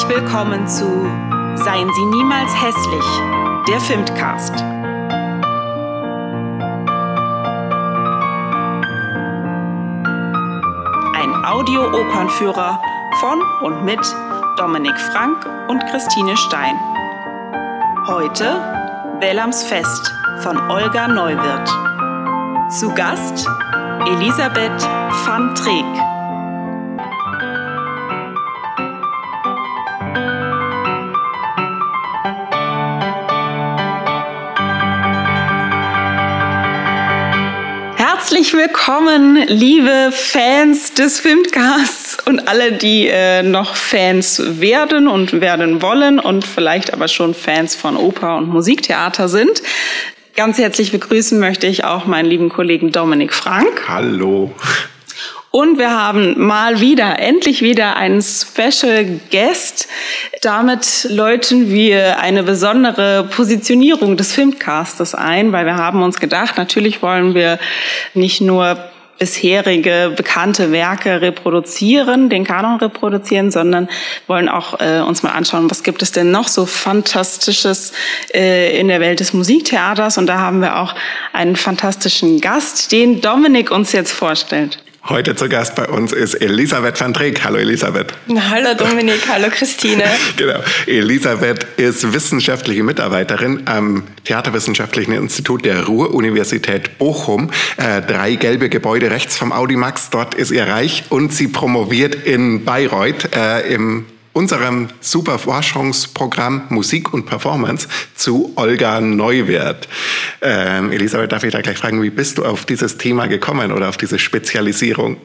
Herzlich willkommen zu Seien Sie niemals hässlich, der Filmcast. Ein Audio-Opernführer von und mit Dominik Frank und Christine Stein. Heute Wellams Fest von Olga Neuwirth. Zu Gast Elisabeth van Treek. Herzlich willkommen, liebe Fans des Filmcasts und alle, die äh, noch Fans werden und werden wollen und vielleicht aber schon Fans von Oper und Musiktheater sind. Ganz herzlich begrüßen möchte ich auch meinen lieben Kollegen Dominik Frank. Hallo. Und wir haben mal wieder, endlich wieder einen Special Guest. Damit läuten wir eine besondere Positionierung des Filmcastes ein, weil wir haben uns gedacht, natürlich wollen wir nicht nur bisherige bekannte Werke reproduzieren, den Kanon reproduzieren, sondern wollen auch äh, uns mal anschauen, was gibt es denn noch so Fantastisches äh, in der Welt des Musiktheaters. Und da haben wir auch einen fantastischen Gast, den Dominik uns jetzt vorstellt. Heute zu Gast bei uns ist Elisabeth van Dreek. Hallo Elisabeth. Hallo Dominik, hallo Christine. genau. Elisabeth ist wissenschaftliche Mitarbeiterin am Theaterwissenschaftlichen Institut der Ruhr-Universität Bochum. Äh, drei gelbe Gebäude rechts vom Audimax, dort ist ihr Reich und sie promoviert in Bayreuth äh, im unserem super Forschungsprogramm Musik und Performance zu Olga Neuwert. Ähm, Elisabeth, darf ich da gleich fragen, wie bist du auf dieses Thema gekommen oder auf diese Spezialisierung?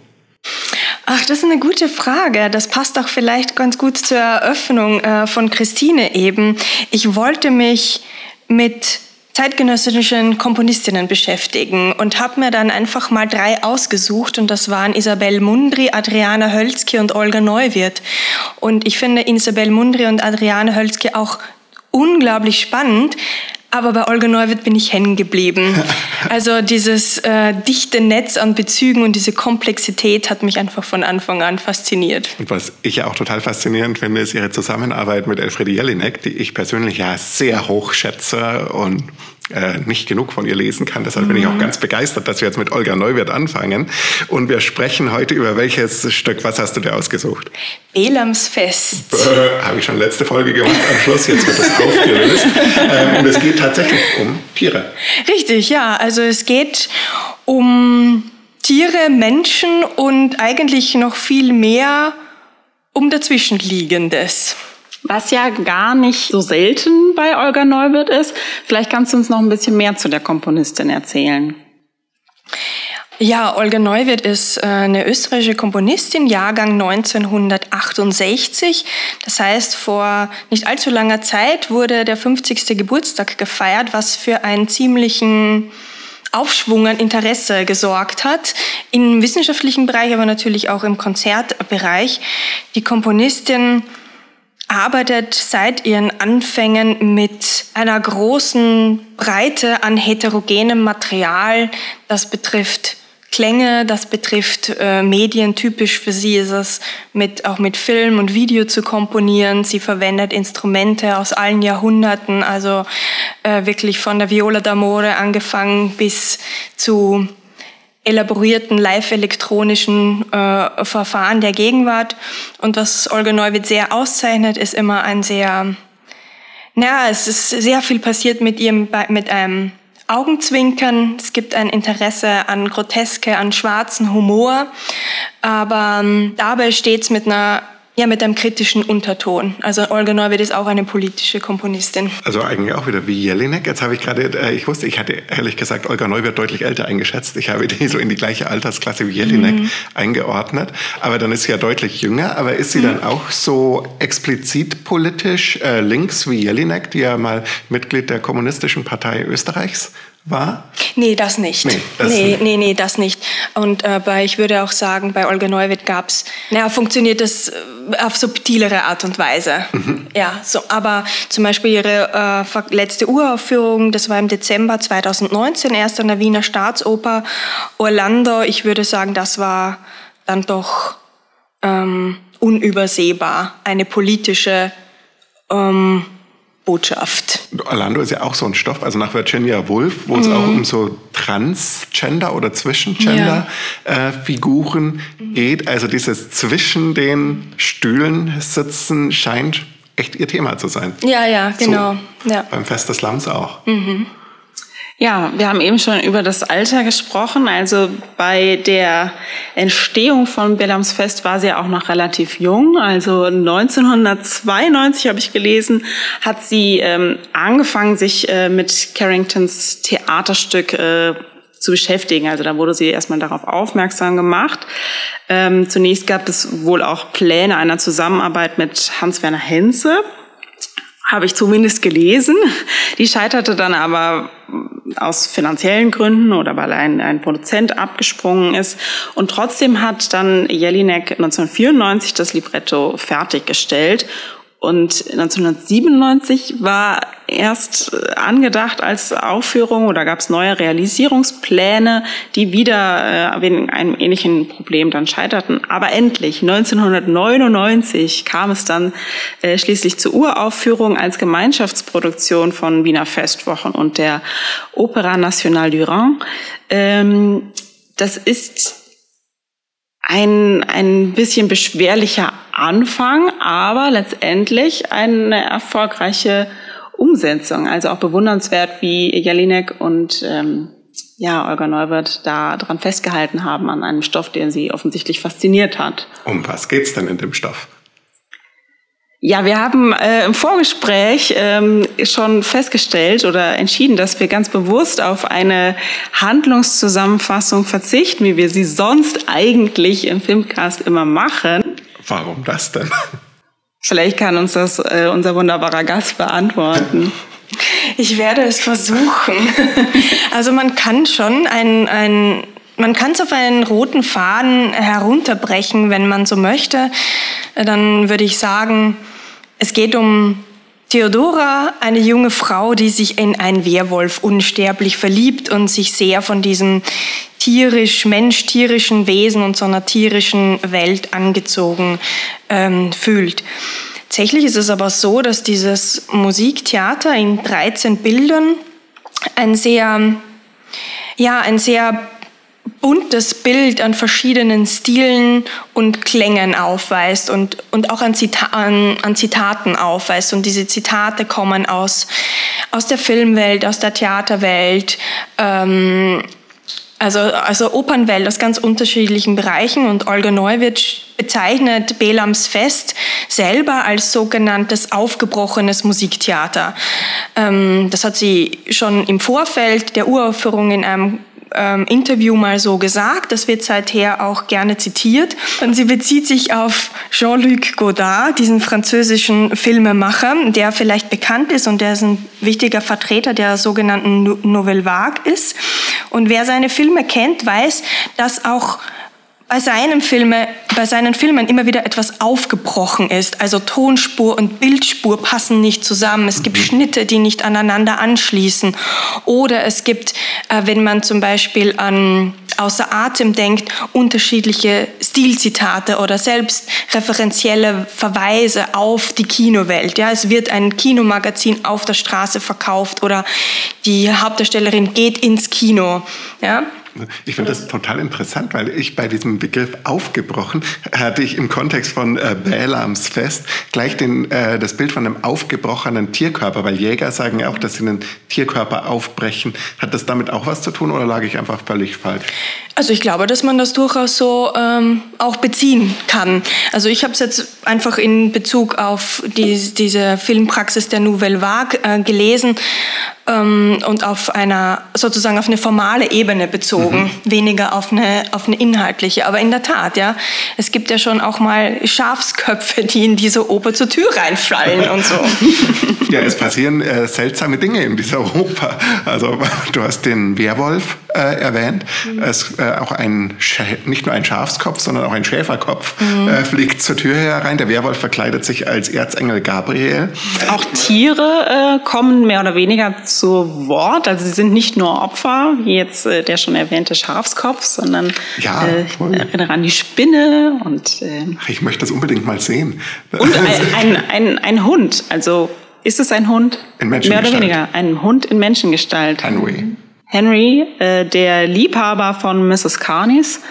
Ach, das ist eine gute Frage. Das passt auch vielleicht ganz gut zur Eröffnung äh, von Christine eben. Ich wollte mich mit zeitgenössischen Komponistinnen beschäftigen und habe mir dann einfach mal drei ausgesucht und das waren Isabel Mundry, Adriana Hölzki und Olga Neuwirth. Und ich finde Isabel Mundry und Adriana Hölzki auch unglaublich spannend, aber bei Olga Neuwirth bin ich hängen geblieben. Also dieses äh, dichte Netz an Bezügen und diese Komplexität hat mich einfach von Anfang an fasziniert. Und was ich ja auch total faszinierend finde, ist ihre Zusammenarbeit mit Elfriede Jelinek, die ich persönlich ja sehr hoch schätze und äh, nicht genug von ihr lesen kann. Deshalb mhm. bin ich auch mhm. ganz begeistert, dass wir jetzt mit Olga Neuwirth anfangen. Und wir sprechen heute über welches Stück. Was hast du dir ausgesucht? Elamsfest. Habe ich schon letzte Folge gemacht am Schluss. Jetzt wird es aufgelöst. ähm, und es geht tatsächlich um Tiere. Richtig, ja. Also es geht um Tiere, Menschen und eigentlich noch viel mehr um dazwischenliegendes was ja gar nicht so selten bei Olga Neuwirth ist. Vielleicht kannst du uns noch ein bisschen mehr zu der Komponistin erzählen. Ja, Olga Neuwirth ist äh, eine österreichische Komponistin, Jahrgang 1968. Das heißt, vor nicht allzu langer Zeit wurde der 50. Geburtstag gefeiert, was für einen ziemlichen Aufschwung an Interesse gesorgt hat, im wissenschaftlichen Bereich, aber natürlich auch im Konzertbereich. Die Komponistin arbeitet seit ihren Anfängen mit einer großen Breite an heterogenem Material. Das betrifft Klänge, das betrifft äh, Medien. Typisch für sie ist es, mit, auch mit Film und Video zu komponieren. Sie verwendet Instrumente aus allen Jahrhunderten, also äh, wirklich von der Viola d'Amore angefangen bis zu elaborierten live-elektronischen äh, Verfahren der Gegenwart. Und was Olga Neuwirth sehr auszeichnet, ist immer ein sehr, naja, es ist sehr viel passiert mit ihrem, mit einem Augenzwinkern. Es gibt ein Interesse an Groteske, an schwarzen Humor. Aber ähm, dabei stets mit einer ja, mit einem kritischen Unterton. Also Olga Neuwirth ist auch eine politische Komponistin. Also eigentlich auch wieder wie Jelinek. Jetzt habe ich gerade, äh, ich wusste, ich hatte ehrlich gesagt Olga Neuwirth deutlich älter eingeschätzt. Ich habe die so in die gleiche Altersklasse wie Jelinek mhm. eingeordnet. Aber dann ist sie ja deutlich jünger. Aber ist sie mhm. dann auch so explizit politisch äh, links wie Jelinek, die ja mal Mitglied der Kommunistischen Partei Österreichs war? Nee, das nicht. Nee, das nee, nicht. nee, nee, das nicht. Und äh, bei, ich würde auch sagen, bei Olga Neuwirth gab es, naja, funktioniert das äh, auf subtilere Art und Weise. Mhm. Ja, so, aber zum Beispiel ihre äh, letzte Uraufführung, das war im Dezember 2019, erst an der Wiener Staatsoper Orlando. Ich würde sagen, das war dann doch ähm, unübersehbar eine politische ähm, Botschaft. Orlando ist ja auch so ein Stoff, also nach Virginia Woolf, wo mhm. es auch um so Transgender oder Zwischengender-Figuren ja. äh, geht. Also dieses zwischen den Stühlen sitzen scheint echt ihr Thema zu sein. Ja, ja, genau. So, ja. Beim Fest des Lamms auch. Mhm. Ja, wir haben eben schon über das Alter gesprochen. Also bei der Entstehung von Bellams Fest war sie ja auch noch relativ jung. Also 1992 habe ich gelesen, hat sie ähm, angefangen, sich äh, mit Carringtons Theaterstück äh, zu beschäftigen. Also da wurde sie erstmal darauf aufmerksam gemacht. Ähm, zunächst gab es wohl auch Pläne einer Zusammenarbeit mit Hans-Werner Henze habe ich zumindest gelesen. Die scheiterte dann aber aus finanziellen Gründen oder weil ein, ein Produzent abgesprungen ist. Und trotzdem hat dann Jelinek 1994 das Libretto fertiggestellt und 1997 war erst äh, angedacht als Aufführung oder gab es neue Realisierungspläne, die wieder äh, wegen einem ähnlichen Problem dann scheiterten. Aber endlich, 1999 kam es dann äh, schließlich zur Uraufführung als Gemeinschaftsproduktion von Wiener Festwochen und der Opera Nationale du Rhin. Ähm, das ist ein, ein bisschen beschwerlicher Anfang, aber letztendlich eine erfolgreiche Umsetzung. Also auch bewundernswert, wie Jelinek und ähm, ja, Olga Neuwirth da dran festgehalten haben an einem Stoff, der sie offensichtlich fasziniert hat. Um was geht's denn in dem Stoff? Ja, wir haben äh, im Vorgespräch ähm, schon festgestellt oder entschieden, dass wir ganz bewusst auf eine Handlungszusammenfassung verzichten, wie wir sie sonst eigentlich im Filmcast immer machen. Warum das denn? Vielleicht kann uns das äh, unser wunderbarer Gast beantworten. Ich werde es versuchen. Also man kann schon ein, ein man kann es auf einen roten Faden herunterbrechen, wenn man so möchte. Dann würde ich sagen, es geht um Theodora, eine junge Frau, die sich in einen Werwolf unsterblich verliebt und sich sehr von diesem tierisch, mensch-tierischen Wesen und so einer tierischen Welt angezogen ähm, fühlt. Tatsächlich ist es aber so, dass dieses Musiktheater in 13 Bildern ein sehr, ja, ein sehr buntes Bild an verschiedenen Stilen und Klängen aufweist und, und auch an, Zita an, an, Zitaten aufweist. Und diese Zitate kommen aus, aus der Filmwelt, aus der Theaterwelt, ähm, also, also Opernwelt aus ganz unterschiedlichen Bereichen. Und Olga Neuwirth bezeichnet Belams Fest selber als sogenanntes aufgebrochenes Musiktheater. Ähm, das hat sie schon im Vorfeld der Uraufführung in einem ähm, Interview mal so gesagt. Das wird seither auch gerne zitiert. Und sie bezieht sich auf Jean-Luc Godard, diesen französischen Filmemacher, der vielleicht bekannt ist und der ist ein wichtiger Vertreter der sogenannten Nouvelle Vague ist. Und wer seine Filme kennt, weiß, dass auch bei seinen, Filme, bei seinen Filmen immer wieder etwas aufgebrochen ist. Also Tonspur und Bildspur passen nicht zusammen. Es gibt mhm. Schnitte, die nicht aneinander anschließen. Oder es gibt, äh, wenn man zum Beispiel an Außer Atem denkt, unterschiedliche Stilzitate oder selbst referenzielle Verweise auf die Kinowelt. Ja, es wird ein Kinomagazin auf der Straße verkauft oder die Hauptdarstellerin geht ins Kino. Ja, ich finde das total interessant, weil ich bei diesem Begriff aufgebrochen hatte ich im Kontext von äh, Bälams Fest gleich den, äh, das Bild von einem aufgebrochenen Tierkörper, weil Jäger sagen ja auch, dass sie einen Tierkörper aufbrechen. Hat das damit auch was zu tun oder lag ich einfach völlig falsch? Also ich glaube, dass man das durchaus so ähm, auch beziehen kann. Also ich habe es jetzt einfach in Bezug auf die, diese Filmpraxis der Nouvelle Vague äh, gelesen ähm, und auf einer sozusagen auf eine formale Ebene bezogen, mhm. weniger auf eine auf eine inhaltliche. Aber in der Tat, ja, es gibt ja schon auch mal Schafsköpfe, die in diese Oper zur Tür reinfallen und so. Ja, es passieren äh, seltsame Dinge in dieser Oper. Also du hast den Werwolf äh, erwähnt. Mhm. Es, äh, auch ein, nicht nur ein Schafskopf, sondern auch ein Schäferkopf mhm. äh, fliegt zur Tür herein. Der Werwolf verkleidet sich als Erzengel Gabriel. Auch Tiere äh, kommen mehr oder weniger zu Wort. Also sie sind nicht nur Opfer, wie jetzt äh, der schon erwähnte Schafskopf, sondern ja, äh, erinnere an die Spinne und äh, ich möchte das unbedingt mal sehen. Und ein, ein, ein, ein Hund, also ist es ein Hund? In Menschengestalt. Mehr oder weniger, ein Hund in Menschengestalt. Henry. Henry, äh, der Liebhaber von Mrs. Carnis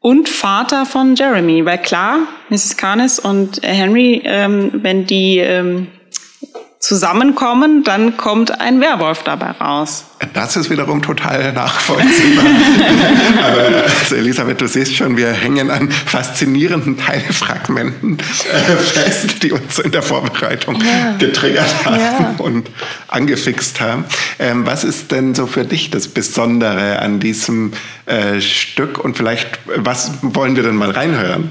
und Vater von Jeremy. Weil klar, Mrs. Carnis und Henry, ähm, wenn die ähm, zusammenkommen, dann kommt ein Werwolf dabei raus. Das ist wiederum total nachvollziehbar. Aber also Elisabeth, du siehst schon, wir hängen an faszinierenden Teilfragmenten äh, fest, die uns in der Vorbereitung ja. getriggert haben ja. und angefixt haben. Ähm, was ist denn so für dich das Besondere an diesem äh, Stück und vielleicht, was wollen wir denn mal reinhören?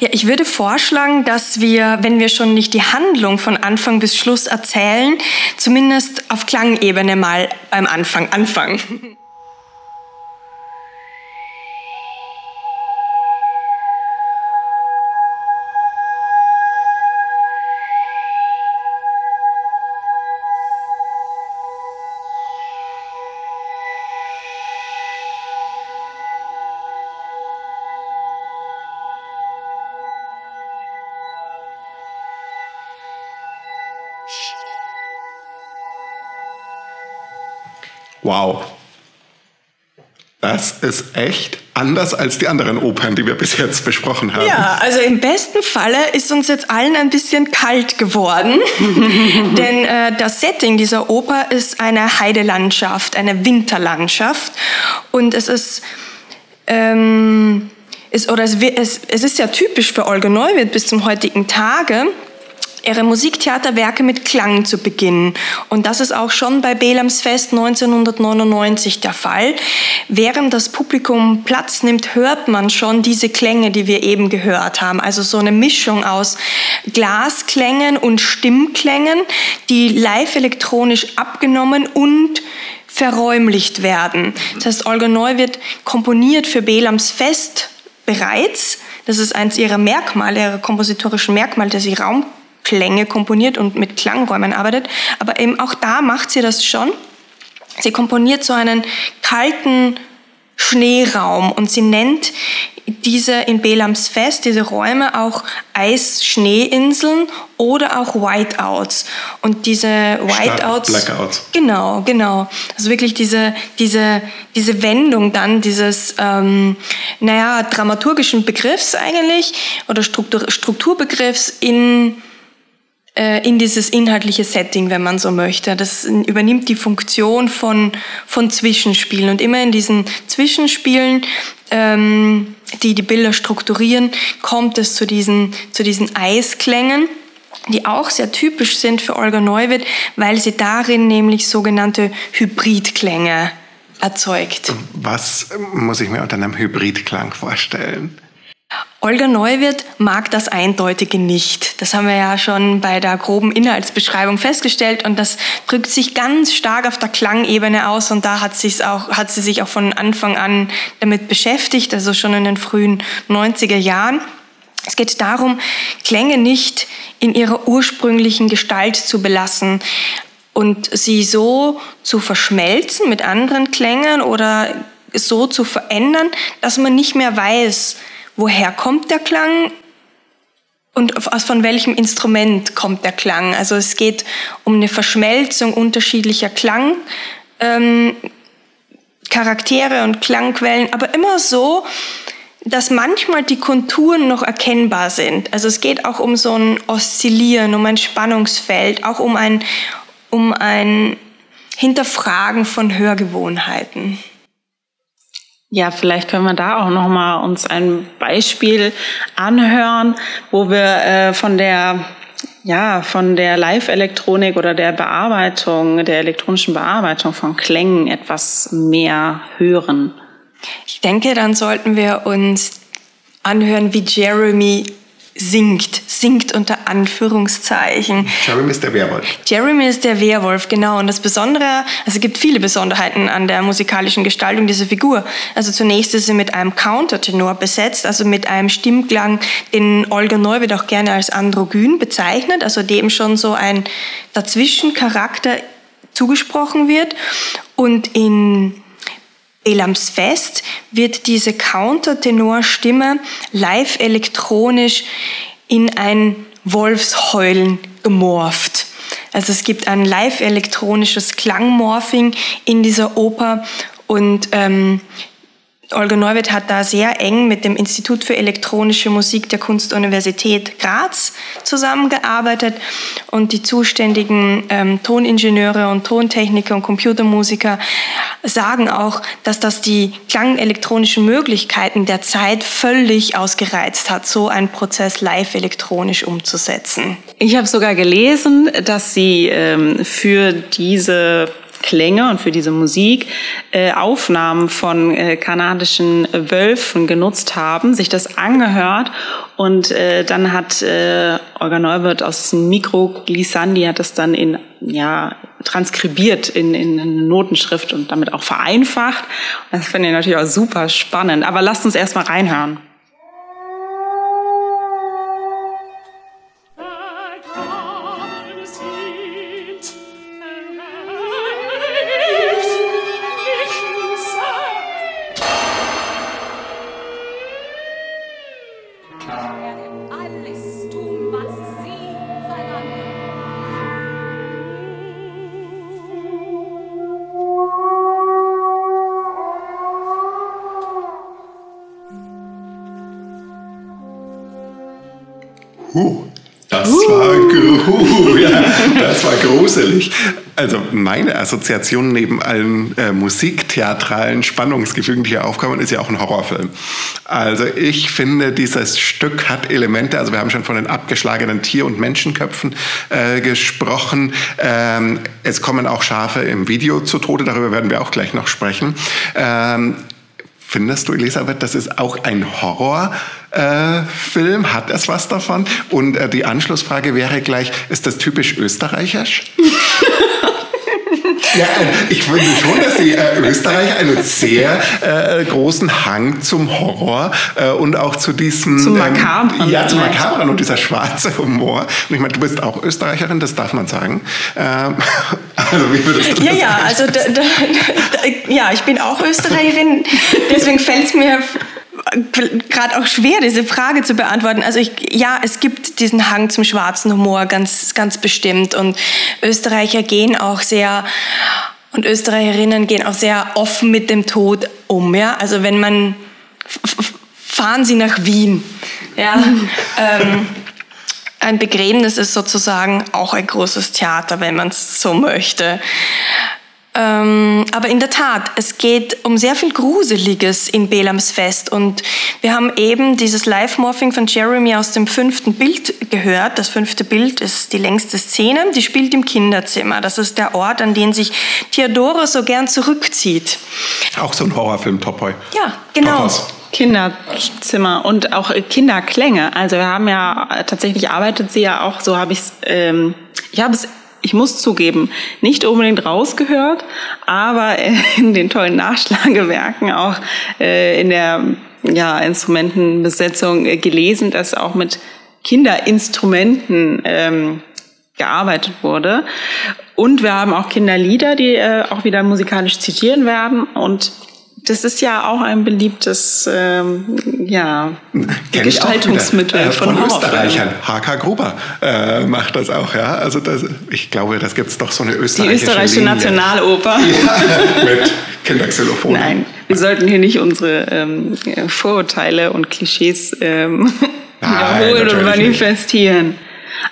Ja, ich würde vorschlagen, dass wir, wenn wir schon nicht die Handlung von Anfang bis Schluss erzählen, zumindest auf Klangebene mal beim Anfang anfangen. Das ist echt anders als die anderen Opern, die wir bis jetzt besprochen haben. Ja, also im besten Falle ist uns jetzt allen ein bisschen kalt geworden, denn äh, das Setting dieser Oper ist eine Heidelandschaft, eine Winterlandschaft und es ist ähm, ist, oder es, es, es ist ja typisch für Olga Neuwirth bis zum heutigen Tage, ihre Musiktheaterwerke mit Klang zu beginnen. Und das ist auch schon bei Belams Fest 1999 der Fall. Während das Publikum Platz nimmt, hört man schon diese Klänge, die wir eben gehört haben. Also so eine Mischung aus Glasklängen und Stimmklängen, die live elektronisch abgenommen und verräumlicht werden. Das heißt, Olga Neu wird komponiert für Belams Fest bereits. Das ist eins ihrer Merkmale, ihrer kompositorischen Merkmale, dass sie Raum Klänge komponiert und mit Klangräumen arbeitet. Aber eben auch da macht sie das schon. Sie komponiert so einen kalten Schneeraum und sie nennt diese in Belams Fest, diese Räume auch Eis-Schneeinseln oder auch Whiteouts. Und diese Whiteouts. Blackouts. Genau, genau. Also wirklich diese, diese, diese Wendung dann dieses, ähm, naja, dramaturgischen Begriffs eigentlich oder Struktur, Strukturbegriffs in in dieses inhaltliche Setting, wenn man so möchte. Das übernimmt die Funktion von, von Zwischenspielen. Und immer in diesen Zwischenspielen, ähm, die die Bilder strukturieren, kommt es zu diesen, zu diesen Eisklängen die auch sehr typisch sind für Olga Neuwirth, weil sie darin nämlich sogenannte Hybridklänge erzeugt. Was muss ich mir unter einem Hybridklang vorstellen? Olga Neuwirth mag das Eindeutige nicht. Das haben wir ja schon bei der groben Inhaltsbeschreibung festgestellt und das drückt sich ganz stark auf der Klangebene aus und da hat, auch, hat sie sich auch von Anfang an damit beschäftigt, also schon in den frühen 90er Jahren. Es geht darum, Klänge nicht in ihrer ursprünglichen Gestalt zu belassen und sie so zu verschmelzen mit anderen Klängen oder so zu verändern, dass man nicht mehr weiß, woher kommt der Klang und von welchem Instrument kommt der Klang. Also es geht um eine Verschmelzung unterschiedlicher Klangcharaktere ähm, und Klangquellen, aber immer so, dass manchmal die Konturen noch erkennbar sind. Also es geht auch um so ein Oszillieren, um ein Spannungsfeld, auch um ein, um ein Hinterfragen von Hörgewohnheiten. Ja, vielleicht können wir da auch noch mal uns ein Beispiel anhören, wo wir äh, von der ja, von der Live-Elektronik oder der Bearbeitung, der elektronischen Bearbeitung von Klängen etwas mehr hören. Ich denke, dann sollten wir uns anhören, wie Jeremy singt singt unter Anführungszeichen. Jeremy ist der Werwolf. Jeremy ist der Werwolf, genau. Und das Besondere, also es gibt viele Besonderheiten an der musikalischen Gestaltung dieser Figur. Also zunächst ist sie mit einem Countertenor besetzt, also mit einem Stimmklang, den Olga Neuwirth auch gerne als androgyn bezeichnet, also dem schon so ein Dazwischencharakter zugesprochen wird. Und in Elams Fest wird diese Countertenorstimme live elektronisch in ein Wolfsheulen gemorpht. Also es gibt ein live elektronisches Klangmorphing in dieser Oper und ähm, Olga Neuwirth hat da sehr eng mit dem Institut für elektronische Musik der Kunstuniversität Graz zusammengearbeitet und die zuständigen ähm, Toningenieure und Tontechniker und Computermusiker sagen auch, dass das die klangelektronischen Möglichkeiten der Zeit völlig ausgereizt hat, so einen Prozess live elektronisch umzusetzen. Ich habe sogar gelesen, dass sie ähm, für diese Klänge und für diese Musik äh, Aufnahmen von äh, kanadischen Wölfen genutzt haben, sich das angehört und äh, dann hat äh, Olga Neubert aus dem Mikro Glissandi hat das dann in ja transkribiert in, in eine Notenschrift und damit auch vereinfacht. Das finde ich natürlich auch super spannend. Aber lasst uns erstmal reinhören. Das war gruselig. Also meine Assoziation neben allen äh, musiktheatralen Spannungsgefügen, die hier aufkommen, ist ja auch ein Horrorfilm. Also ich finde, dieses Stück hat Elemente, also wir haben schon von den abgeschlagenen Tier- und Menschenköpfen äh, gesprochen. Ähm, es kommen auch Schafe im Video zu Tode, darüber werden wir auch gleich noch sprechen. Ähm, Findest du, Elisabeth, das ist auch ein Horrorfilm? Äh, Hat es was davon? Und äh, die Anschlussfrage wäre gleich, ist das typisch österreichisch? Ja, äh, ich finde schon, dass die äh, Österreicher einen sehr äh, großen Hang zum Horror äh, und auch zu diesem... Zum Makabren. Ähm, ja, zum Makabren und dieser schwarze Humor. Und ich meine, du bist auch Österreicherin, das darf man sagen. Ähm, also wie würdest du ja, das Ja, also da, da, da, ja, ich bin auch Österreicherin, deswegen fällt es mir gerade auch schwer, diese Frage zu beantworten. Also ich, ja, es gibt diesen Hang zum schwarzen Humor ganz, ganz bestimmt. Und Österreicher gehen auch sehr und Österreicherinnen gehen auch sehr offen mit dem Tod um. Ja, also wenn man fahren Sie nach Wien, ja. ähm, ein Begräbnis ist sozusagen auch ein großes Theater, wenn man es so möchte. Ähm, aber in der Tat, es geht um sehr viel Gruseliges in Belams Fest und wir haben eben dieses Live-Morphing von Jeremy aus dem fünften Bild gehört. Das fünfte Bild ist die längste Szene, die spielt im Kinderzimmer. Das ist der Ort, an den sich Theodora so gern zurückzieht. Auch so ein Horrorfilm, Topoi. Ja, genau. Topos. Kinderzimmer und auch Kinderklänge. Also wir haben ja tatsächlich arbeitet sie ja auch, so habe ich es, ähm, ich habe es ich muss zugeben, nicht unbedingt rausgehört, aber in den tollen Nachschlagewerken auch äh, in der ja, Instrumentenbesetzung äh, gelesen, dass auch mit Kinderinstrumenten ähm, gearbeitet wurde. Und wir haben auch Kinderlieder, die äh, auch wieder musikalisch zitieren werden. Und das ist ja auch ein beliebtes ähm, ja, Gestaltungsmittel äh, von, von Österreichern. HK Gruber äh, macht das auch, ja. Also das, ich glaube, das gibt es doch so eine österreichische Die österreichische Linie. Nationaloper. Ja, mit Kinderxylophon. Nein, wir sollten hier nicht unsere ähm, Vorurteile und Klischees ähm, wiederholen und manifestieren. Nicht.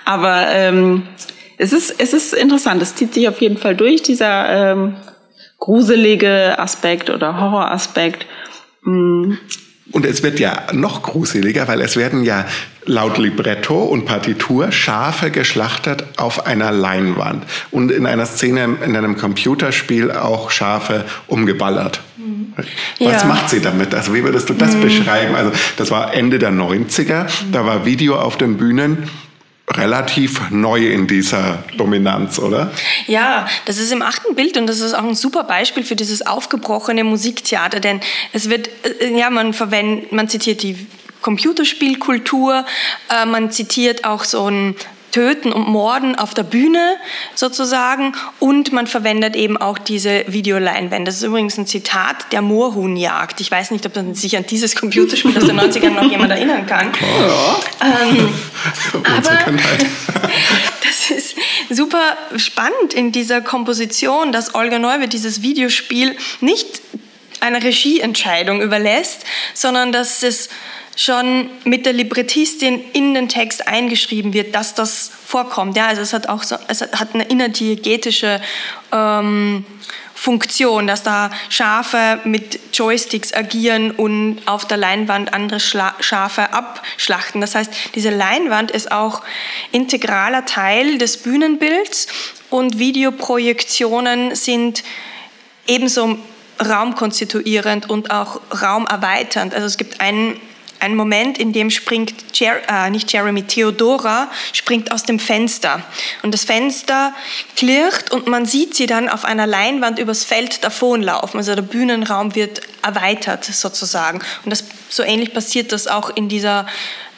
Aber ähm, es ist, es ist interessant, es zieht sich auf jeden Fall durch, dieser ähm, gruselige Aspekt oder Horroraspekt. Mm. Und es wird ja noch gruseliger, weil es werden ja laut Libretto und Partitur Schafe geschlachtet auf einer Leinwand und in einer Szene in einem Computerspiel auch Schafe umgeballert. Mhm. Was ja. macht sie damit? Also wie würdest du das mhm. beschreiben? Also das war Ende der 90er, da war Video auf den Bühnen relativ neu in dieser Dominanz, oder? Ja, das ist im achten Bild und das ist auch ein super Beispiel für dieses aufgebrochene Musiktheater, denn es wird, äh, ja, man verwendet, man zitiert die Computerspielkultur, äh, man zitiert auch so ein Töten und Morden auf der Bühne sozusagen und man verwendet eben auch diese Videoleinwände. Das ist übrigens ein Zitat der Moorhuhnjagd. Ich weiß nicht, ob man sich an dieses Computerspiel aus den 90ern noch jemand erinnern kann. Ja. Ähm, aber das ist super spannend in dieser Komposition, dass Olga Neuwirth dieses Videospiel nicht einer Regieentscheidung überlässt, sondern dass es schon mit der Librettistin in den Text eingeschrieben wird, dass das vorkommt. Ja, also es hat auch so, es hat eine innerdiegetische ähm, Funktion, dass da Schafe mit Joysticks agieren und auf der Leinwand andere Schla Schafe abschlachten. Das heißt, diese Leinwand ist auch integraler Teil des Bühnenbilds und Videoprojektionen sind ebenso raumkonstituierend und auch raumerweiternd. Also es gibt einen ein Moment, in dem springt, Jer äh, nicht Jeremy, Theodora springt aus dem Fenster. Und das Fenster klirrt und man sieht sie dann auf einer Leinwand übers Feld davonlaufen. Also der Bühnenraum wird erweitert sozusagen. Und das, so ähnlich passiert das auch in dieser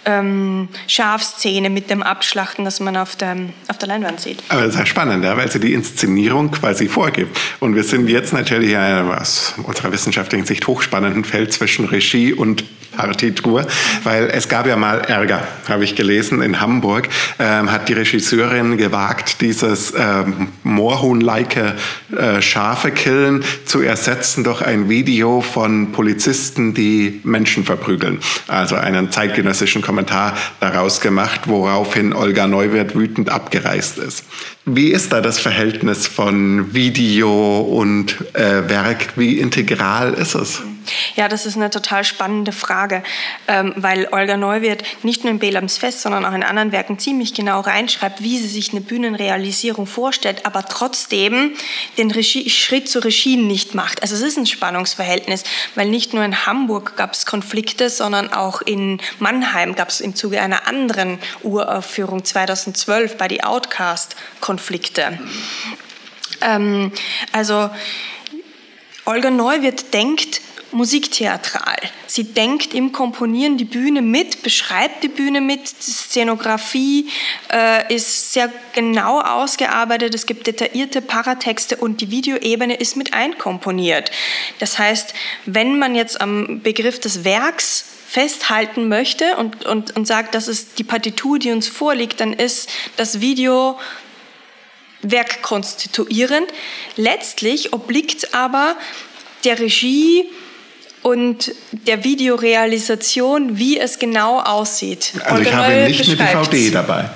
ähm, Schafszene mit dem Abschlachten, das man auf der, auf der Leinwand sieht. Aber das ist ja spannend, ja, weil sie die Inszenierung quasi vorgibt. Und wir sind jetzt natürlich in einem aus unserer wissenschaftlichen Sicht hochspannenden Feld zwischen Regie und Partitur, weil es gab ja mal Ärger, habe ich gelesen, in Hamburg ähm, hat die Regisseurin gewagt, dieses ähm, Moorhuhn-like äh, Schafe killen zu ersetzen durch ein Video von Polizisten, die Menschen verprügeln. Also einen zeitgenössischen Kommentar daraus gemacht, woraufhin Olga Neuwirth wütend abgereist ist. Wie ist da das Verhältnis von Video und äh, Werk? Wie integral ist es? Ja, das ist eine total spannende Frage, ähm, weil Olga Neuwirth nicht nur in Belams Fest, sondern auch in anderen Werken ziemlich genau reinschreibt, wie sie sich eine Bühnenrealisierung vorstellt, aber trotzdem den Regie, Schritt zur Regie nicht macht. Also es ist ein Spannungsverhältnis, weil nicht nur in Hamburg gab es Konflikte, sondern auch in Mannheim gab es im Zuge einer anderen Uraufführung 2012 bei die Outcast Konflikte. Ähm, also Olga Neuwirth denkt musiktheatral. Sie denkt im Komponieren die Bühne mit, beschreibt die Bühne mit, die Szenografie äh, ist sehr genau ausgearbeitet, es gibt detaillierte Paratexte und die Videoebene ist mit einkomponiert. Das heißt, wenn man jetzt am Begriff des Werks festhalten möchte und, und, und sagt, das ist die Partitur, die uns vorliegt, dann ist das Video werkkonstituierend. Letztlich obliegt aber der Regie und der Videorealisation, wie es genau aussieht. Also ich habe nicht eine DVD dabei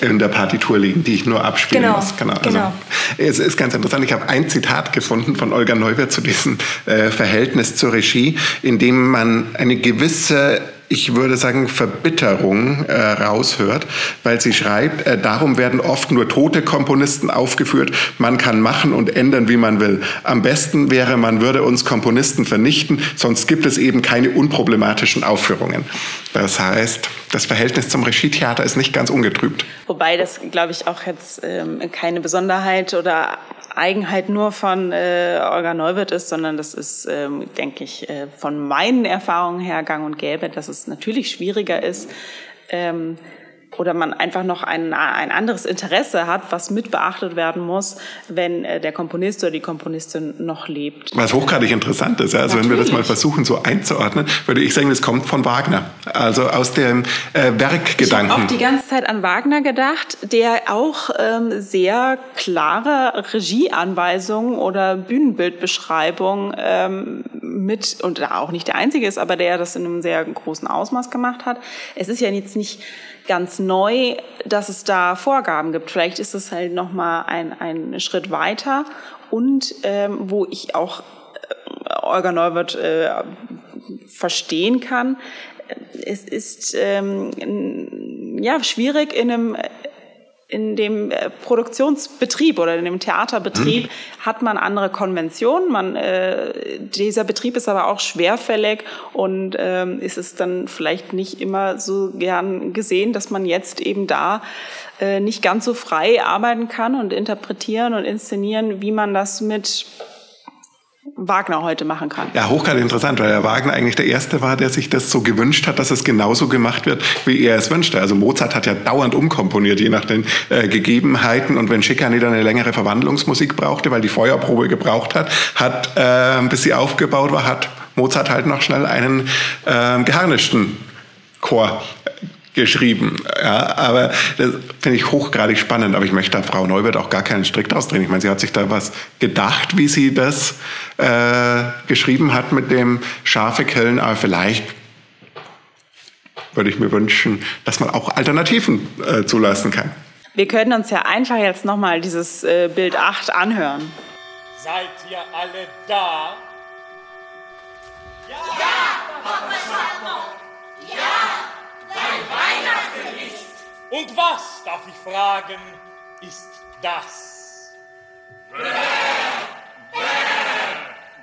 in der Partitur liegen, die ich nur abspielen genau, muss. Genau. Also, genau. Es ist ganz interessant. Ich habe ein Zitat gefunden von Olga Neuwirth zu diesem äh, Verhältnis zur Regie, in dem man eine gewisse ich würde sagen, Verbitterung äh, raushört, weil sie schreibt, äh, darum werden oft nur tote Komponisten aufgeführt. Man kann machen und ändern, wie man will. Am besten wäre, man würde uns Komponisten vernichten, sonst gibt es eben keine unproblematischen Aufführungen. Das heißt, das Verhältnis zum Regietheater ist nicht ganz ungetrübt. Wobei das, glaube ich, auch jetzt ähm, keine Besonderheit oder Eigenheit nur von äh, Olga Neuwirth ist, sondern das ist, ähm, denke ich, äh, von meinen Erfahrungen her gang und gäbe, dass es natürlich schwieriger ist, ähm, oder man einfach noch ein, ein anderes Interesse hat, was mit beachtet werden muss, wenn äh, der Komponist oder die Komponistin noch lebt. Was hochgradig interessant ist. Also Natürlich. wenn wir das mal versuchen so einzuordnen, würde ich sagen, das kommt von Wagner. Also aus dem äh, Werkgedanken. Ich habe auch die ganze Zeit an Wagner gedacht, der auch ähm, sehr klare Regieanweisungen oder Bühnenbildbeschreibungen ähm, mit, und auch nicht der Einzige ist, aber der das in einem sehr großen Ausmaß gemacht hat. Es ist ja jetzt nicht ganz neu, dass es da Vorgaben gibt. Vielleicht ist es halt noch mal ein, ein Schritt weiter und ähm, wo ich auch äh, Olga Neuwirth äh, verstehen kann. Es ist ähm, ja schwierig in einem in dem äh, Produktionsbetrieb oder in dem Theaterbetrieb hm. hat man andere Konventionen. Man, äh, dieser Betrieb ist aber auch schwerfällig und ähm, ist es dann vielleicht nicht immer so gern gesehen, dass man jetzt eben da äh, nicht ganz so frei arbeiten kann und interpretieren und inszenieren, wie man das mit Wagner heute machen kann. Ja, hochgradig interessant, weil der Wagner eigentlich der Erste war, der sich das so gewünscht hat, dass es genauso gemacht wird, wie er es wünschte. Also Mozart hat ja dauernd umkomponiert, je nach den äh, Gegebenheiten. Und wenn Schickani dann eine längere Verwandlungsmusik brauchte, weil die Feuerprobe gebraucht hat, hat äh, bis sie aufgebaut war, hat Mozart halt noch schnell einen äh, geharnischten Chor geschrieben. Ja, aber das finde ich hochgradig spannend. Aber ich möchte da Frau Neubert auch gar keinen Strick draus drehen. Ich meine, sie hat sich da was gedacht, wie sie das äh, geschrieben hat mit dem scharfe Köln. Aber vielleicht würde ich mir wünschen, dass man auch Alternativen äh, zulassen kann. Wir können uns ja einfach jetzt nochmal dieses äh, Bild 8 anhören. Seid ihr alle da? Und was, darf ich fragen, ist das? Bäh, bäh,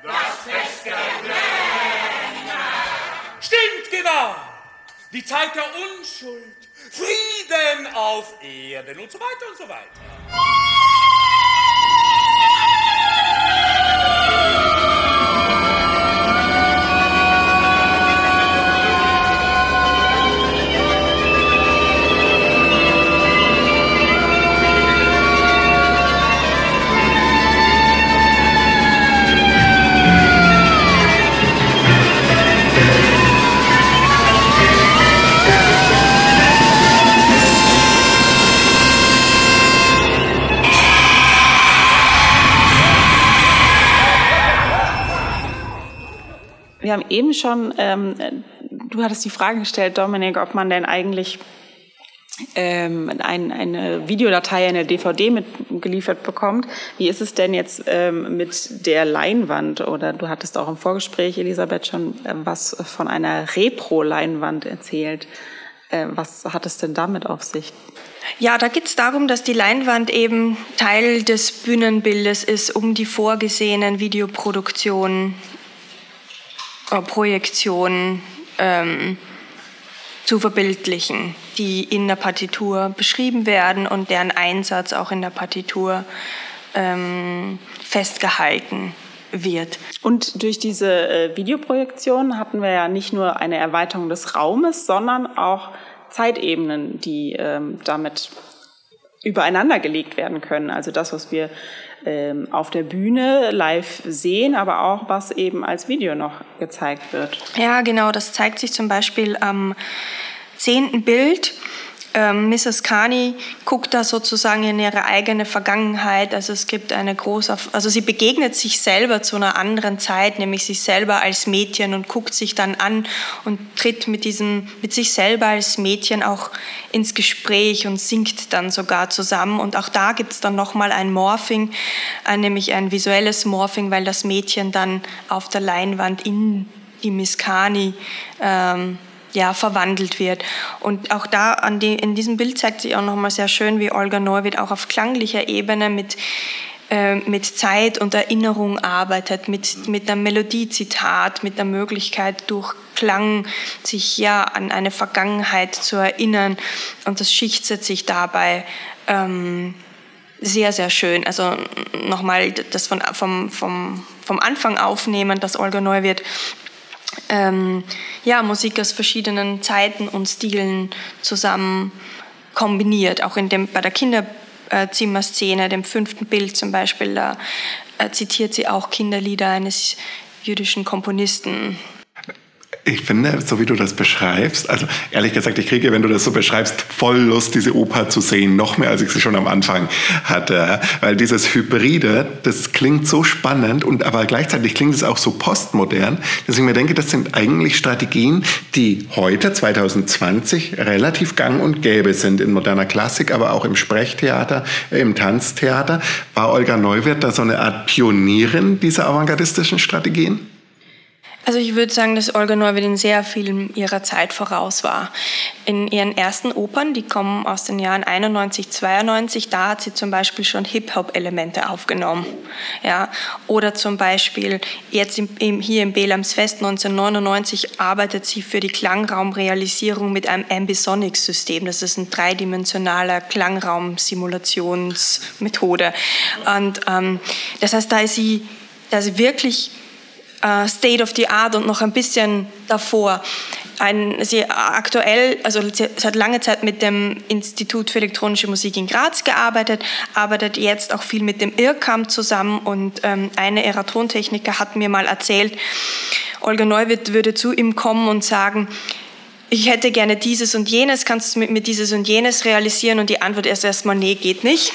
das Fest der. Stimmt genau. Die Zeit der Unschuld. Frieden auf Erden und so weiter und so weiter. Wir haben eben schon, ähm, du hattest die Frage gestellt, Dominik, ob man denn eigentlich ähm, ein, eine Videodatei, eine DVD mitgeliefert bekommt. Wie ist es denn jetzt ähm, mit der Leinwand? Oder du hattest auch im Vorgespräch, Elisabeth, schon äh, was von einer Repro-Leinwand erzählt. Äh, was hat es denn damit auf sich? Ja, da geht es darum, dass die Leinwand eben Teil des Bühnenbildes ist, um die vorgesehenen Videoproduktionen äh, Projektionen ähm, zu verbildlichen, die in der Partitur beschrieben werden und deren Einsatz auch in der Partitur ähm, festgehalten wird. Und durch diese äh, Videoprojektion hatten wir ja nicht nur eine Erweiterung des Raumes, sondern auch Zeitebenen, die ähm, damit übereinander gelegt werden können. Also das, was wir ähm, auf der Bühne live sehen, aber auch was eben als Video noch gezeigt wird. Ja, genau. Das zeigt sich zum Beispiel am zehnten Bild ähm, Mrs. Carney guckt da sozusagen in ihre eigene Vergangenheit. Also es gibt eine große, also sie begegnet sich selber zu einer anderen Zeit, nämlich sich selber als Mädchen und guckt sich dann an und tritt mit diesem, mit sich selber als Mädchen auch ins Gespräch und singt dann sogar zusammen. Und auch da gibt es dann nochmal ein Morphing, äh, nämlich ein visuelles Morphing, weil das Mädchen dann auf der Leinwand in die Miss Carney ähm, ja, verwandelt wird. Und auch da an die, in diesem Bild zeigt sich auch nochmal sehr schön, wie Olga Neuwirth auch auf klanglicher Ebene mit, äh, mit Zeit und Erinnerung arbeitet, mit, mit einem Melodiezitat, mit der Möglichkeit durch Klang sich ja an eine Vergangenheit zu erinnern. Und das schichtet sich dabei. Ähm, sehr, sehr schön. Also nochmal das von, vom, vom, vom Anfang aufnehmen, dass Olga Neuwirth ähm, ja, Musik aus verschiedenen Zeiten und Stilen zusammen kombiniert. Auch in dem, bei der Kinderzimmerszene, dem fünften Bild zum Beispiel, da äh, zitiert sie auch Kinderlieder eines jüdischen Komponisten. Ich finde, so wie du das beschreibst, also ehrlich gesagt, ich kriege, wenn du das so beschreibst, voll Lust, diese Oper zu sehen, noch mehr, als ich sie schon am Anfang hatte. Weil dieses Hybride, das klingt so spannend und aber gleichzeitig klingt es auch so postmodern, dass ich mir denke, das sind eigentlich Strategien, die heute, 2020, relativ gang und gäbe sind in moderner Klassik, aber auch im Sprechtheater, im Tanztheater. War Olga Neuwirth da so eine Art Pionierin dieser avantgardistischen Strategien? Also ich würde sagen, dass Olga Neuwirth in sehr vielen ihrer Zeit voraus war. In ihren ersten Opern, die kommen aus den Jahren 91, 92, da hat sie zum Beispiel schon Hip-Hop-Elemente aufgenommen. Ja, oder zum Beispiel jetzt im, im, hier im Belams Fest 1999 arbeitet sie für die Klangraumrealisierung mit einem Ambisonics-System. Das ist ein dreidimensionaler Klangraum-Simulationsmethode. Und ähm, das heißt, da ist sie, da ist sie wirklich äh, State of the Art und noch ein bisschen davor. Ein, sie aktuell, also sie hat lange Zeit mit dem Institut für elektronische Musik in Graz gearbeitet, arbeitet jetzt auch viel mit dem IRCAM zusammen und ähm, eine ihrer Tontechniker hat mir mal erzählt, Olga Neuwirth würde zu ihm kommen und sagen, ich hätte gerne dieses und jenes, kannst du mit mir dieses und jenes realisieren? Und die Antwort ist erstmal, nee, geht nicht.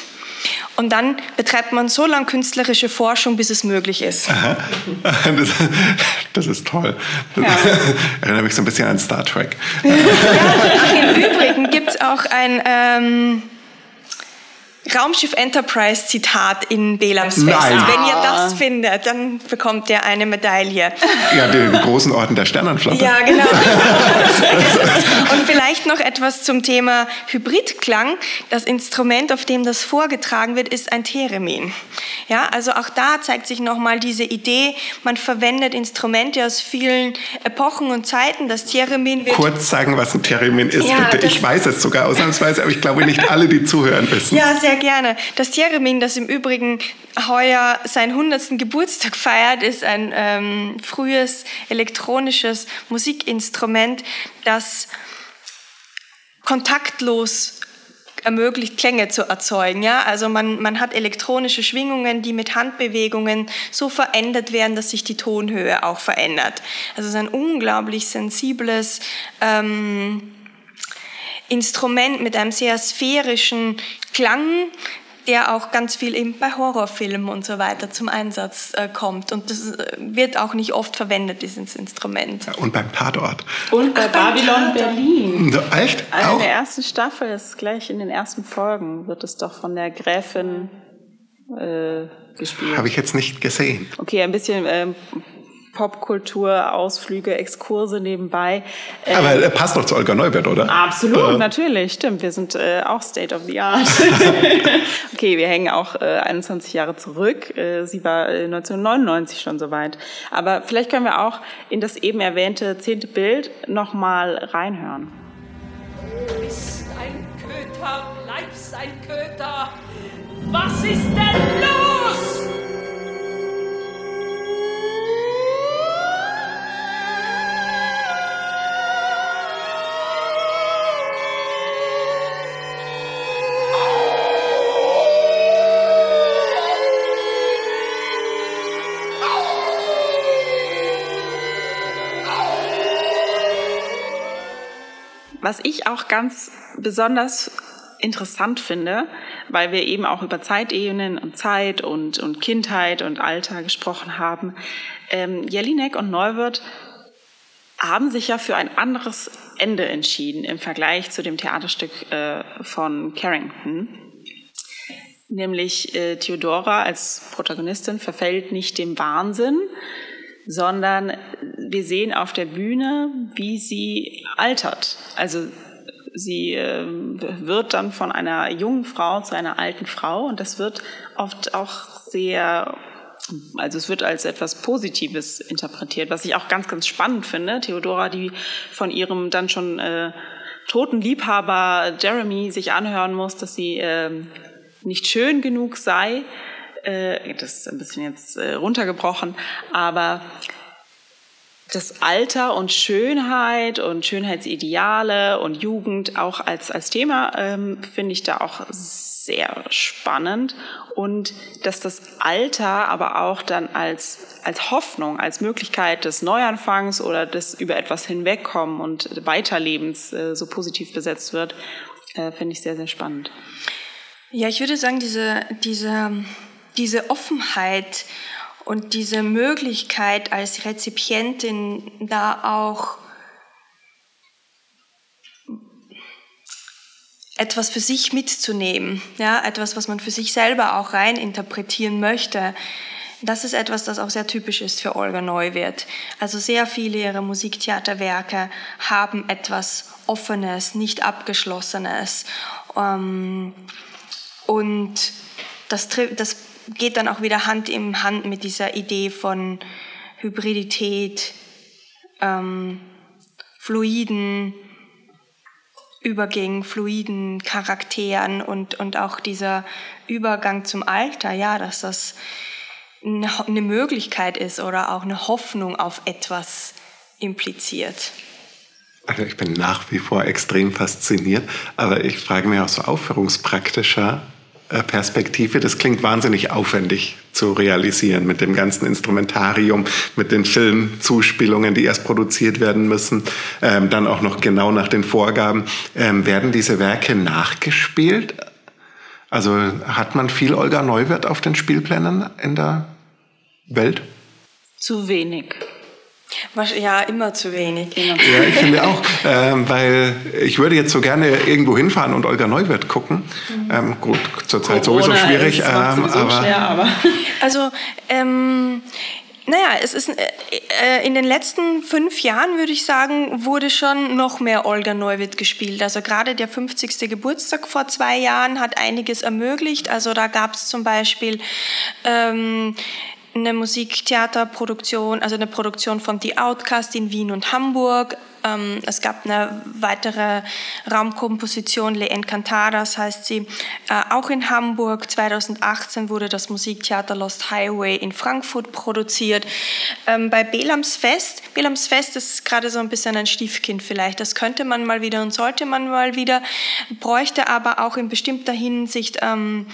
Und dann betreibt man so lange künstlerische Forschung, bis es möglich ist. Aha. Das, das ist toll. Das ja. erinnert mich so ein bisschen an Star Trek. Ja, ach, im Übrigen gibt es auch ein... Ähm, Raumschiff Enterprise Zitat in Belams Fest. Nein. Wenn ihr das findet, dann bekommt ihr eine Medaille. Ja, den großen Orden der Sternenflotte. Ja, genau. Und vielleicht noch etwas zum Thema Hybridklang. Das Instrument, auf dem das vorgetragen wird, ist ein Theremin. Ja, also auch da zeigt sich nochmal diese Idee, man verwendet Instrumente aus vielen Epochen und Zeiten. Das Theremin wird... Kurz sagen, was ein Theremin ist, ja, bitte. Ich weiß es sogar ausnahmsweise, aber ich glaube nicht alle, die zuhören, wissen Ja, sehr gerne. Das Theremin, das im Übrigen heuer seinen 100. Geburtstag feiert, ist ein ähm, frühes elektronisches Musikinstrument, das kontaktlos ermöglicht, Klänge zu erzeugen. Ja? Also man, man hat elektronische Schwingungen, die mit Handbewegungen so verändert werden, dass sich die Tonhöhe auch verändert. Also es ist ein unglaublich sensibles ähm, Instrument mit einem sehr sphärischen Klang, der auch ganz viel eben bei Horrorfilmen und so weiter zum Einsatz äh, kommt. Und das äh, wird auch nicht oft verwendet, dieses Instrument. Ja, und beim Tatort. Und bei Ach, Babylon Berlin. So, echt? Also in der ersten Staffel, ist gleich in den ersten Folgen, wird es doch von der Gräfin äh, gespielt. Habe ich jetzt nicht gesehen. Okay, ein bisschen ähm, Popkultur, Ausflüge, Exkurse nebenbei. Aber er passt doch zu Olga Neubert, oder? Absolut, äh. natürlich, stimmt. Wir sind äh, auch State of the Art. okay, wir hängen auch äh, 21 Jahre zurück. Äh, sie war 1999 äh, schon soweit. Aber vielleicht können wir auch in das eben erwähnte zehnte Bild nochmal reinhören. Du bist ein Köter, bleibst ein Köter. Was ist denn los? Was ich auch ganz besonders interessant finde, weil wir eben auch über Zeitebenen und Zeit und, und Kindheit und Alter gesprochen haben. Ähm, Jelinek und Neuwirth haben sich ja für ein anderes Ende entschieden im Vergleich zu dem Theaterstück äh, von Carrington. Nämlich äh, Theodora als Protagonistin verfällt nicht dem Wahnsinn, sondern wir sehen auf der Bühne, wie sie altert. Also sie äh, wird dann von einer jungen Frau zu einer alten Frau und das wird oft auch sehr also es wird als etwas Positives interpretiert, was ich auch ganz, ganz spannend finde. Theodora, die von ihrem dann schon äh, toten Liebhaber Jeremy sich anhören muss, dass sie äh, nicht schön genug sei. Äh, das ist ein bisschen jetzt äh, runtergebrochen, aber das Alter und Schönheit und Schönheitsideale und Jugend auch als, als Thema ähm, finde ich da auch sehr spannend und dass das Alter aber auch dann als, als Hoffnung, als Möglichkeit des Neuanfangs oder des über etwas hinwegkommen und Weiterlebens äh, so positiv besetzt wird, äh, finde ich sehr, sehr spannend. Ja, ich würde sagen, diese, diese, diese Offenheit und diese Möglichkeit als Rezipientin da auch etwas für sich mitzunehmen, ja, etwas, was man für sich selber auch rein interpretieren möchte, das ist etwas, das auch sehr typisch ist für Olga Neuwirth. Also sehr viele ihrer Musiktheaterwerke haben etwas Offenes, nicht Abgeschlossenes. Ähm, und das, das geht dann auch wieder Hand in Hand mit dieser Idee von Hybridität, ähm, fluiden Übergängen, fluiden Charakteren und, und auch dieser Übergang zum Alter, ja, dass das eine Möglichkeit ist oder auch eine Hoffnung auf etwas impliziert. Also ich bin nach wie vor extrem fasziniert, aber ich frage mich auch so aufführungspraktischer Perspektive, das klingt wahnsinnig aufwendig zu realisieren mit dem ganzen Instrumentarium, mit den Filmzuspielungen, die erst produziert werden müssen, ähm, dann auch noch genau nach den Vorgaben. Ähm, werden diese Werke nachgespielt? Also hat man viel Olga Neuwirth auf den Spielplänen in der Welt? Zu wenig. Ja, immer zu wenig. Ja, ich finde auch, ähm, weil ich würde jetzt so gerne irgendwo hinfahren und Olga Neuwirth gucken. Mhm. Ähm, gut, zurzeit sowieso schwierig. Ähm, sowieso aber, schwer, aber also, ähm, naja, es ist äh, äh, in den letzten fünf Jahren, würde ich sagen, wurde schon noch mehr Olga Neuwirth gespielt. Also gerade der 50. Geburtstag vor zwei Jahren hat einiges ermöglicht. Also da gab es zum Beispiel ähm, eine Musiktheaterproduktion, also eine Produktion von The Outcast in Wien und Hamburg. Ähm, es gab eine weitere Raumkomposition, Le Encantadas heißt sie, äh, auch in Hamburg. 2018 wurde das Musiktheater Lost Highway in Frankfurt produziert. Ähm, bei Belams Fest, Belams Fest ist gerade so ein bisschen ein Stiefkind vielleicht. Das könnte man mal wieder und sollte man mal wieder, bräuchte aber auch in bestimmter Hinsicht ähm,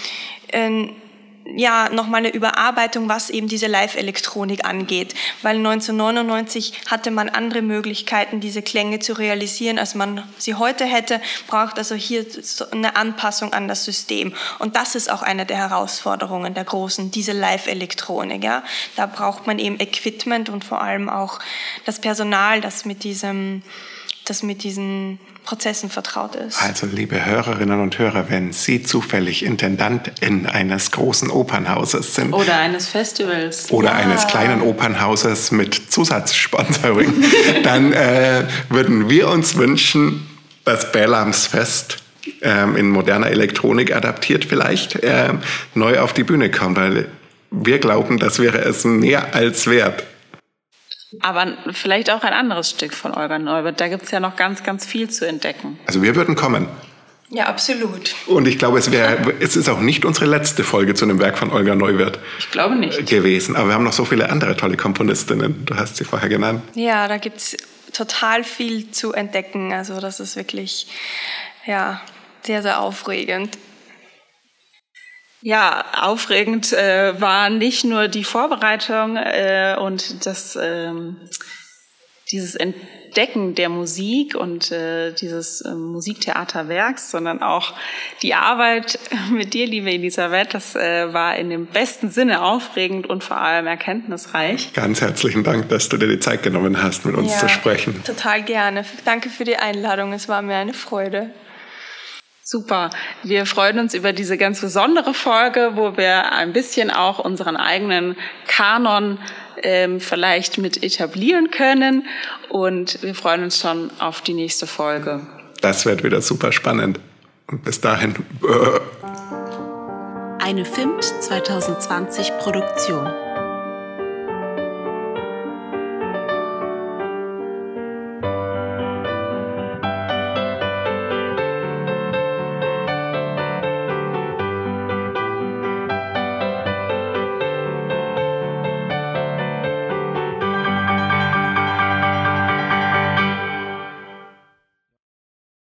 ja nochmal eine Überarbeitung, was eben diese Live-Elektronik angeht. Weil 1999 hatte man andere Möglichkeiten, diese Klänge zu realisieren, als man sie heute hätte, braucht also hier eine Anpassung an das System. Und das ist auch eine der Herausforderungen der großen, diese Live-Elektronik. Ja? Da braucht man eben Equipment und vor allem auch das Personal, das mit diesem, das mit diesen Prozessen vertraut ist. Also, liebe Hörerinnen und Hörer, wenn Sie zufällig Intendantin eines großen Opernhauses sind. Oder eines Festivals. Oder ja. eines kleinen Opernhauses mit Zusatzsponsoring, dann äh, würden wir uns wünschen, dass Bellams Fest ähm, in moderner Elektronik adaptiert vielleicht äh, neu auf die Bühne kommt, weil wir glauben, das wäre es mehr als wert. Aber vielleicht auch ein anderes Stück von Olga Neubert. Da gibt es ja noch ganz, ganz viel zu entdecken. Also wir würden kommen. Ja, absolut. Und ich glaube, es, wär, es ist auch nicht unsere letzte Folge zu einem Werk von Olga Neuwirth. Ich glaube nicht. Gewesen. Aber wir haben noch so viele andere tolle Komponistinnen. Du hast sie vorher genannt. Ja, da gibt es total viel zu entdecken. Also das ist wirklich ja, sehr, sehr aufregend. Ja, aufregend äh, war nicht nur die Vorbereitung äh, und das, ähm, dieses Entdecken der Musik und äh, dieses äh, Musiktheaterwerks, sondern auch die Arbeit mit dir, liebe Elisabeth. Das äh, war in dem besten Sinne aufregend und vor allem erkenntnisreich. Ganz herzlichen Dank, dass du dir die Zeit genommen hast, mit uns ja, zu sprechen. Total gerne. Danke für die Einladung. Es war mir eine Freude. Super. Wir freuen uns über diese ganz besondere Folge, wo wir ein bisschen auch unseren eigenen Kanon ähm, vielleicht mit etablieren können. Und wir freuen uns schon auf die nächste Folge. Das wird wieder super spannend. Und bis dahin. Eine FIMT 2020 Produktion.